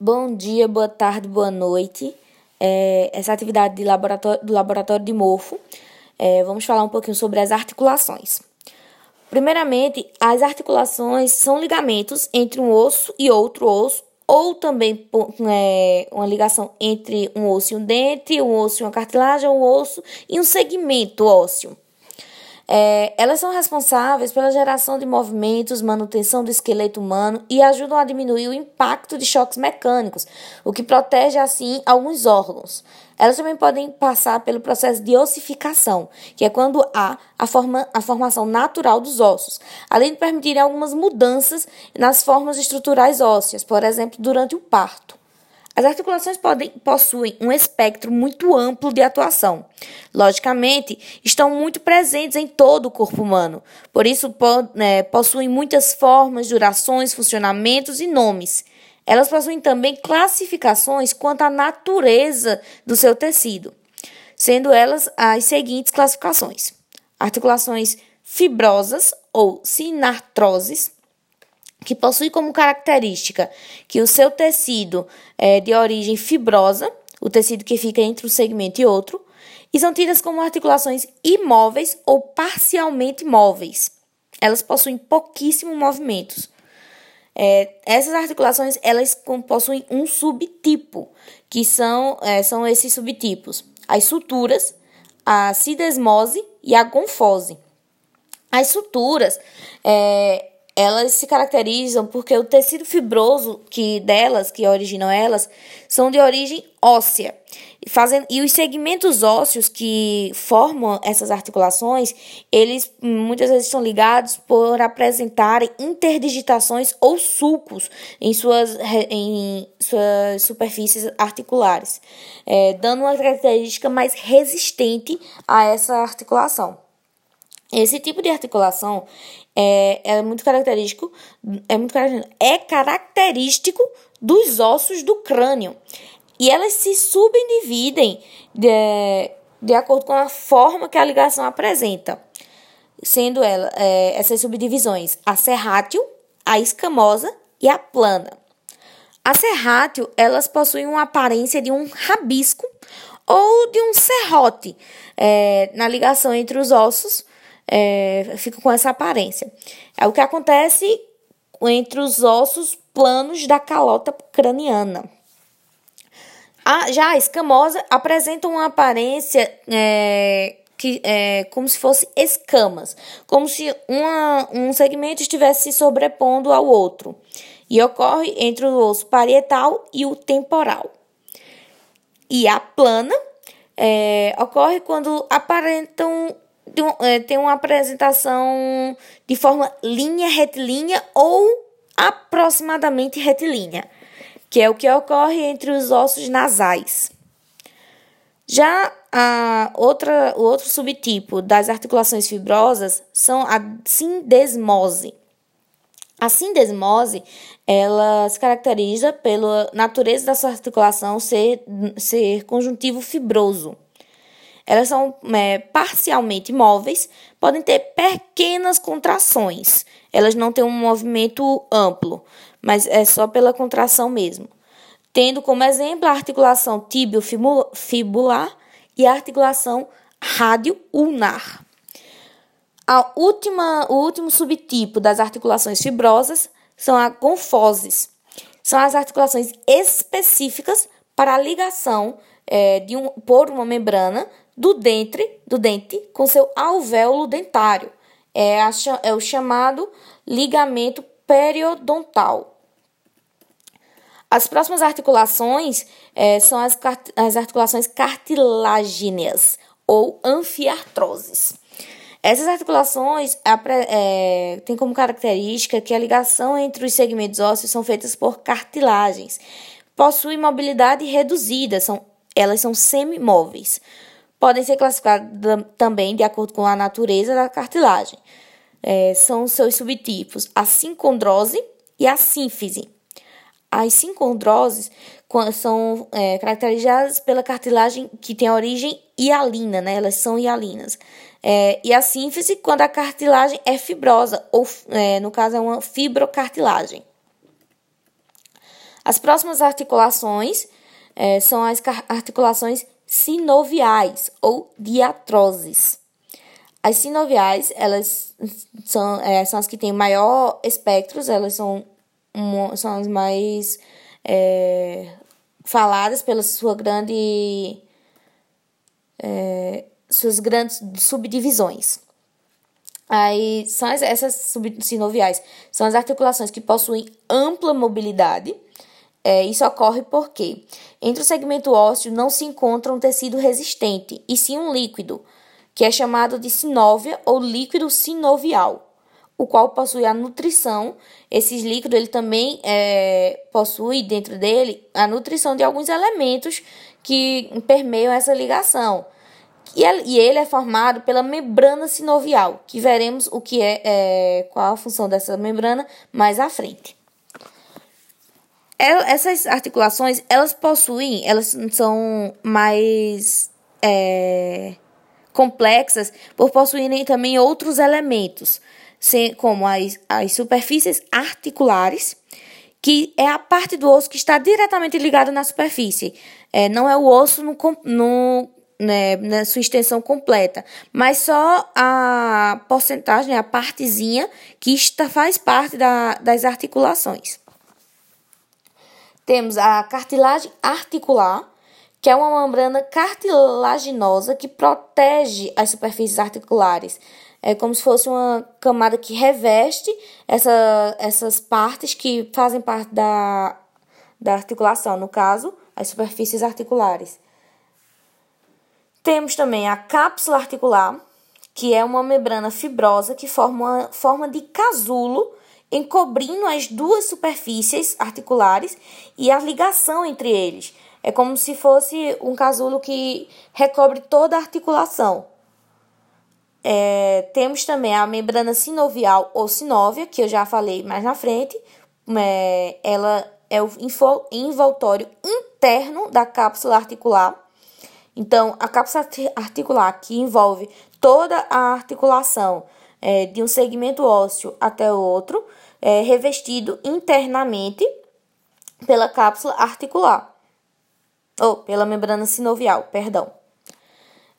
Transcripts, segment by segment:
Bom dia, boa tarde, boa noite. É, essa atividade de laboratório, do laboratório de Morfo, é, vamos falar um pouquinho sobre as articulações. Primeiramente, as articulações são ligamentos entre um osso e outro osso, ou também é, uma ligação entre um osso e um dente, um osso e uma cartilagem, um osso e um segmento ósseo. É, elas são responsáveis pela geração de movimentos, manutenção do esqueleto humano e ajudam a diminuir o impacto de choques mecânicos, o que protege assim alguns órgãos. Elas também podem passar pelo processo de ossificação, que é quando há a, forma, a formação natural dos ossos, além de permitir algumas mudanças nas formas estruturais ósseas, por exemplo, durante o parto. As articulações podem, possuem um espectro muito amplo de atuação. Logicamente, estão muito presentes em todo o corpo humano, por isso po, é, possuem muitas formas, durações, funcionamentos e nomes. Elas possuem também classificações quanto à natureza do seu tecido, sendo elas as seguintes classificações: articulações fibrosas ou sinartroses que possui como característica que o seu tecido é de origem fibrosa, o tecido que fica entre um segmento e outro, e são tidas como articulações imóveis ou parcialmente móveis. Elas possuem pouquíssimos movimentos. É, essas articulações elas possuem um subtipo, que são, é, são esses subtipos: as suturas, a cidesmose e a gonfose. As suturas é, elas se caracterizam porque o tecido fibroso que delas, que originam elas, são de origem óssea. E, fazem, e os segmentos ósseos que formam essas articulações, eles muitas vezes estão ligados por apresentarem interdigitações ou sulcos em suas, em suas superfícies articulares, é, dando uma característica mais resistente a essa articulação. Esse tipo de articulação é, é muito característico, é muito é característico dos ossos do crânio. E elas se subdividem de, de acordo com a forma que a ligação apresenta, sendo ela, é, essas subdivisões a serrátil, a escamosa e a plana. A serrátil, elas possuem uma aparência de um rabisco ou de um serrote é, na ligação entre os ossos, é, fica com essa aparência. É o que acontece entre os ossos planos da calota craniana. A, já a escamosa apresenta uma aparência é, que é como se fosse escamas, como se uma, um segmento estivesse se sobrepondo ao outro, e ocorre entre o osso parietal e o temporal. E a plana é, ocorre quando aparentam tem uma apresentação de forma linha retilínea ou aproximadamente retilínea, que é o que ocorre entre os ossos nasais. Já a outra, o outro subtipo das articulações fibrosas são a sindesmose. A sindesmose, ela se caracteriza pela natureza da sua articulação ser, ser conjuntivo fibroso. Elas são é, parcialmente móveis, podem ter pequenas contrações. Elas não têm um movimento amplo, mas é só pela contração mesmo. Tendo como exemplo a articulação tibio-fibular e a articulação rádio-ulnar. A última, o último subtipo das articulações fibrosas são as gonfoses. São as articulações específicas para a ligação é, de um, por uma membrana do dente, do dente com seu alvéolo dentário. É, a, é o chamado ligamento periodontal. As próximas articulações é, são as, as articulações cartilagineias ou anfiartroses. Essas articulações é, têm como característica que a ligação entre os segmentos ósseos são feitas por cartilagens. Possuem mobilidade reduzida, são, elas são semimóveis podem ser classificadas também de acordo com a natureza da cartilagem. É, são seus subtipos a sincondrose e a sínfise. As sincondroses são é, caracterizadas pela cartilagem que tem origem hialina, né? elas são hialinas. É, e a sínfise quando a cartilagem é fibrosa, ou é, no caso é uma fibrocartilagem. As próximas articulações é, são as articulações sinoviais ou diatroses. As sinoviais, elas são, é, são as que têm maior espectro, elas são, são as mais é, faladas pela sua grande é, suas grandes subdivisões. Aí são as, essas sinoviais, são as articulações que possuem ampla mobilidade. É, isso ocorre porque entre o segmento ósseo não se encontra um tecido resistente, e sim um líquido, que é chamado de sinóvia ou líquido sinovial, o qual possui a nutrição. Esses líquidos ele também é, possui dentro dele a nutrição de alguns elementos que permeiam essa ligação. E ele é formado pela membrana sinovial, que veremos o que é, é qual a função dessa membrana mais à frente. Essas articulações, elas possuem, elas são mais é, complexas por possuírem também outros elementos, como as, as superfícies articulares, que é a parte do osso que está diretamente ligada na superfície. É, não é o osso no, no né, na sua extensão completa, mas só a porcentagem, a partezinha que está, faz parte da, das articulações. Temos a cartilagem articular, que é uma membrana cartilaginosa que protege as superfícies articulares. É como se fosse uma camada que reveste essa, essas partes que fazem parte da, da articulação, no caso, as superfícies articulares. Temos também a cápsula articular, que é uma membrana fibrosa que forma uma forma de casulo encobrindo as duas superfícies articulares e a ligação entre eles. É como se fosse um casulo que recobre toda a articulação. É, temos também a membrana sinovial ou sinóvia, que eu já falei mais na frente. É, ela é o envoltório interno da cápsula articular então, a cápsula articular, que envolve toda a articulação é, de um segmento ósseo até o outro, é revestido internamente pela cápsula articular, ou pela membrana sinovial, perdão.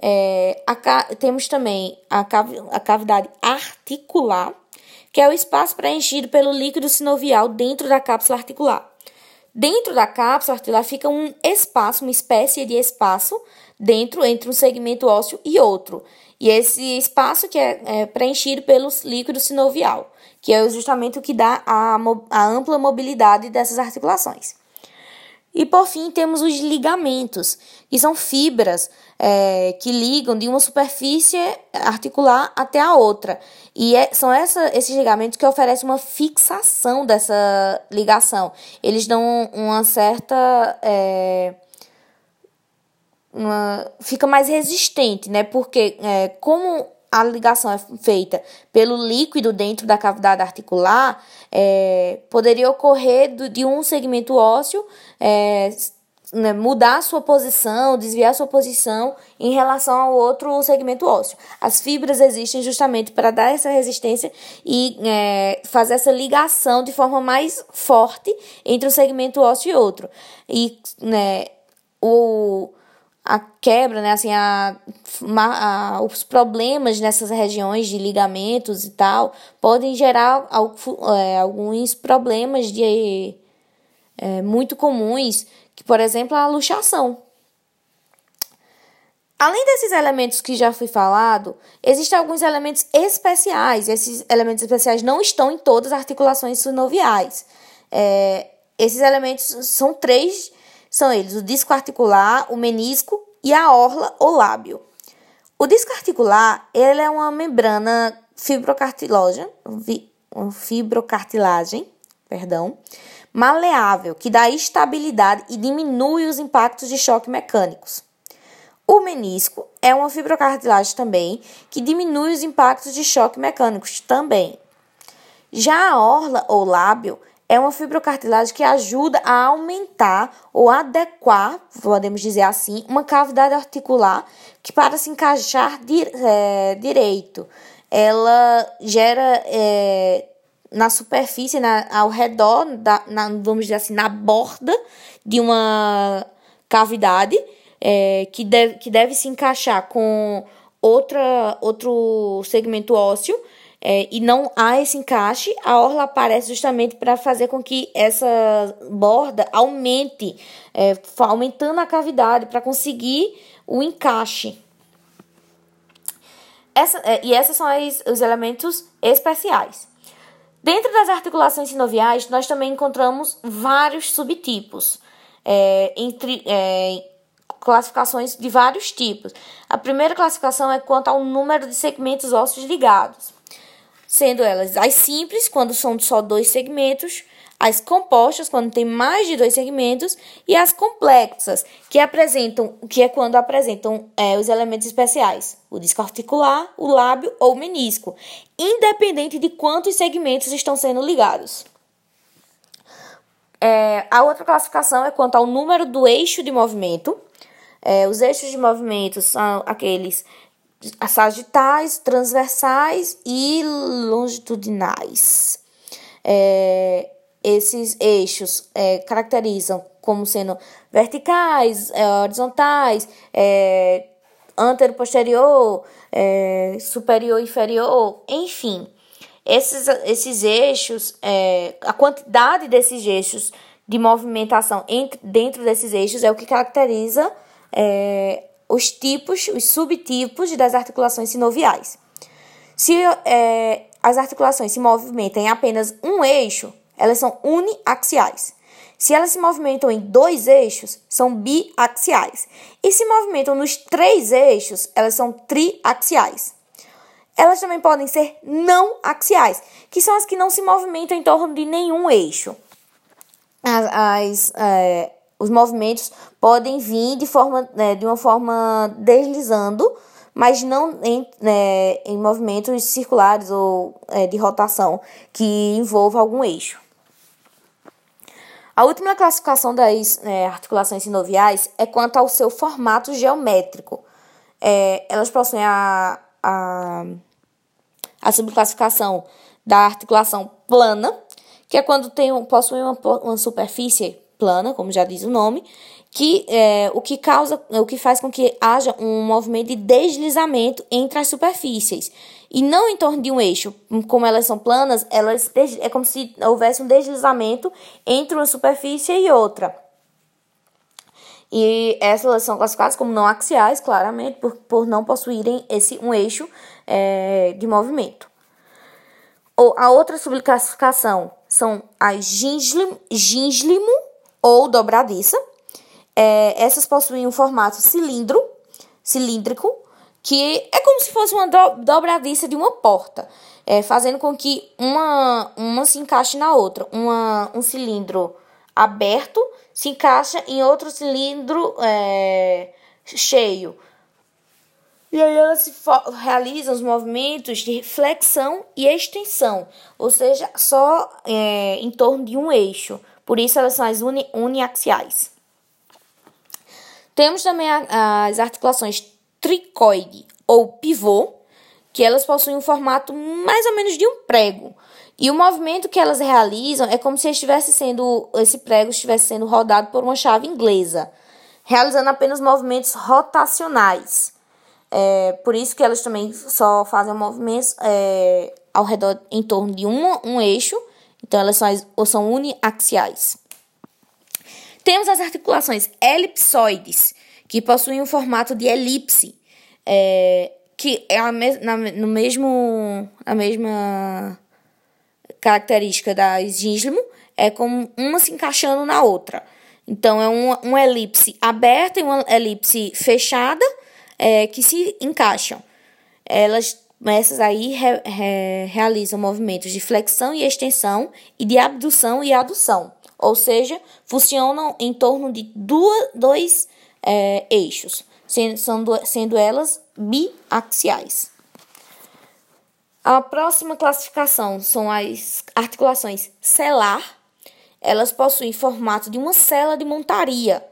É, a, temos também a, a cavidade articular, que é o espaço preenchido pelo líquido sinovial dentro da cápsula articular. Dentro da cápsula articular fica um espaço, uma espécie de espaço dentro entre um segmento ósseo e outro. E esse espaço que é, é preenchido pelo líquido sinovial, que é justamente o que dá a, a ampla mobilidade dessas articulações. E por fim temos os ligamentos, que são fibras é, que ligam de uma superfície articular até a outra. E é, são essa, esses ligamentos que oferecem uma fixação dessa ligação. Eles dão uma certa. É, uma, fica mais resistente, né? Porque é, como a ligação é feita pelo líquido dentro da cavidade articular, é, poderia ocorrer do, de um segmento ósseo é, né, mudar sua posição, desviar sua posição em relação ao outro segmento ósseo. As fibras existem justamente para dar essa resistência e é, fazer essa ligação de forma mais forte entre um segmento ósseo e outro. E né, o a quebra, né, assim, a, a, os problemas nessas regiões de ligamentos e tal podem gerar é, alguns problemas de é, muito comuns, que por exemplo a luxação. Além desses elementos que já fui falado, existem alguns elementos especiais. Esses elementos especiais não estão em todas as articulações sinoviais. É, esses elementos são três são eles o disco articular, o menisco e a orla ou lábio. O disco articular ele é uma membrana fibrocartilagem, fibrocartilagem, perdão, maleável que dá estabilidade e diminui os impactos de choque mecânicos. O menisco é uma fibrocartilagem também que diminui os impactos de choque mecânicos também. Já a orla ou lábio é uma fibrocartilagem que ajuda a aumentar ou adequar, podemos dizer assim, uma cavidade articular que para se encaixar di é, direito, ela gera é, na superfície, na, ao redor, da, na, vamos dizer assim, na borda de uma cavidade é, que, deve, que deve se encaixar com outra, outro segmento ósseo é, e não há esse encaixe, a orla aparece justamente para fazer com que essa borda aumente, é, aumentando a cavidade para conseguir o encaixe. Essa, é, e esses são as, os elementos especiais. Dentro das articulações sinoviais, nós também encontramos vários subtipos, é, entre é, classificações de vários tipos. A primeira classificação é quanto ao número de segmentos ósseos ligados sendo elas as simples, quando são só dois segmentos, as compostas, quando tem mais de dois segmentos, e as complexas, que apresentam, que é quando apresentam é, os elementos especiais, o disco articular, o lábio ou o menisco, independente de quantos segmentos estão sendo ligados. É, a outra classificação é quanto ao número do eixo de movimento. É, os eixos de movimento são aqueles sagitais, transversais e longitudinais. É, esses eixos é, caracterizam como sendo verticais, é, horizontais, é, antero-posterior, é, superior inferior, enfim. Esses, esses eixos, é, a quantidade desses eixos de movimentação entre, dentro desses eixos é o que caracteriza é, os tipos, os subtipos das articulações sinoviais. Se é, as articulações se movimentam em apenas um eixo, elas são uniaxiais. Se elas se movimentam em dois eixos, são biaxiais. E se movimentam nos três eixos, elas são triaxiais. Elas também podem ser não axiais, que são as que não se movimentam em torno de nenhum eixo. As, as é, os movimentos podem vir de, forma, né, de uma forma deslizando, mas não em, né, em movimentos circulares ou é, de rotação que envolva algum eixo. A última classificação das é, articulações sinoviais é quanto ao seu formato geométrico. É, elas possuem a, a, a subclassificação da articulação plana, que é quando tem, possui uma, uma superfície plana, como já diz o nome, que é, o que causa, o que faz com que haja um movimento de deslizamento entre as superfícies e não em torno de um eixo. Como elas são planas, elas é como se houvesse um deslizamento entre uma superfície e outra. E essas são classificadas como não axiais, claramente, por, por não possuírem esse um eixo é, de movimento. Ou a outra subclassificação são as ginglimo, ou dobradiça. É, essas possuem um formato cilindro, cilíndrico, que é como se fosse uma do, dobradiça de uma porta, é, fazendo com que uma, uma se encaixe na outra. Uma, um cilindro aberto se encaixa em outro cilindro é, cheio. E aí elas realizam os movimentos de flexão e extensão, ou seja, só é, em torno de um eixo. Por isso, elas são as uni uniaxiais. Temos também a, as articulações tricoide ou pivô, que elas possuem um formato mais ou menos de um prego. E o movimento que elas realizam é como se estivesse sendo esse prego estivesse sendo rodado por uma chave inglesa, realizando apenas movimentos rotacionais. É, por isso que elas também só fazem movimentos é, ao redor em torno de um, um eixo então, elas são, ou são uniaxiais. Temos as articulações elipsoides, que possuem um formato de elipse, é, que é a, me, na, no mesmo, a mesma característica da gíslimo, é como uma se encaixando na outra. Então, é uma, uma elipse aberta e uma elipse fechada é, que se encaixam. Elas essas aí re, re, realizam movimentos de flexão e extensão e de abdução e adução, ou seja, funcionam em torno de duas, dois é, eixos, sendo, sendo, sendo elas biaxiais. A próxima classificação são as articulações celar. Elas possuem formato de uma cela de montaria.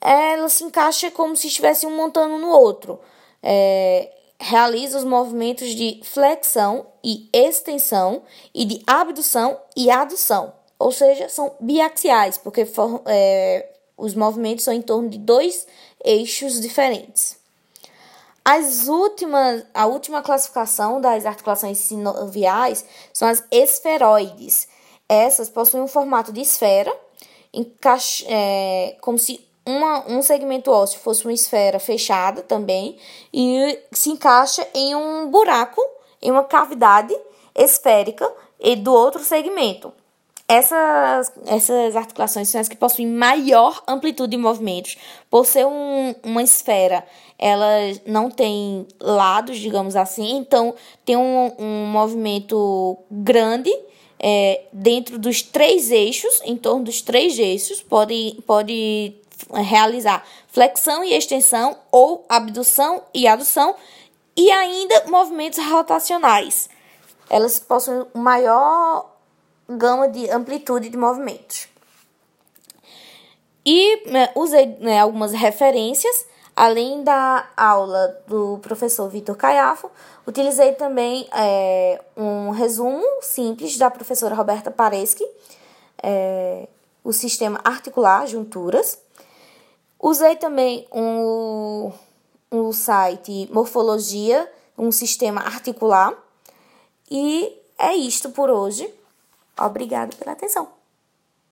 Ela se encaixa como se estivesse um montando no outro. É, realiza os movimentos de flexão e extensão e de abdução e adução, ou seja, são biaxiais, porque for, é, os movimentos são em torno de dois eixos diferentes. As últimas, a última classificação das articulações sinoviais são as esferoides. Essas possuem um formato de esfera, encaixa, é, como se uma, um segmento ósseo fosse uma esfera fechada também e se encaixa em um buraco, em uma cavidade esférica e do outro segmento. Essas, essas articulações são as que possuem maior amplitude de movimentos. Por ser um, uma esfera, elas não têm lados, digamos assim, então tem um, um movimento grande é, dentro dos três eixos, em torno dos três eixos, pode, pode realizar flexão e extensão ou abdução e adução e ainda movimentos rotacionais. Elas possuem maior gama de amplitude de movimentos. E né, usei né, algumas referências, além da aula do professor Vitor Caiafo, utilizei também é, um resumo simples da professora Roberta Pareschi, é, o sistema articular, junturas. Usei também um, um site Morfologia, um sistema articular. E é isto por hoje. Obrigado pela atenção.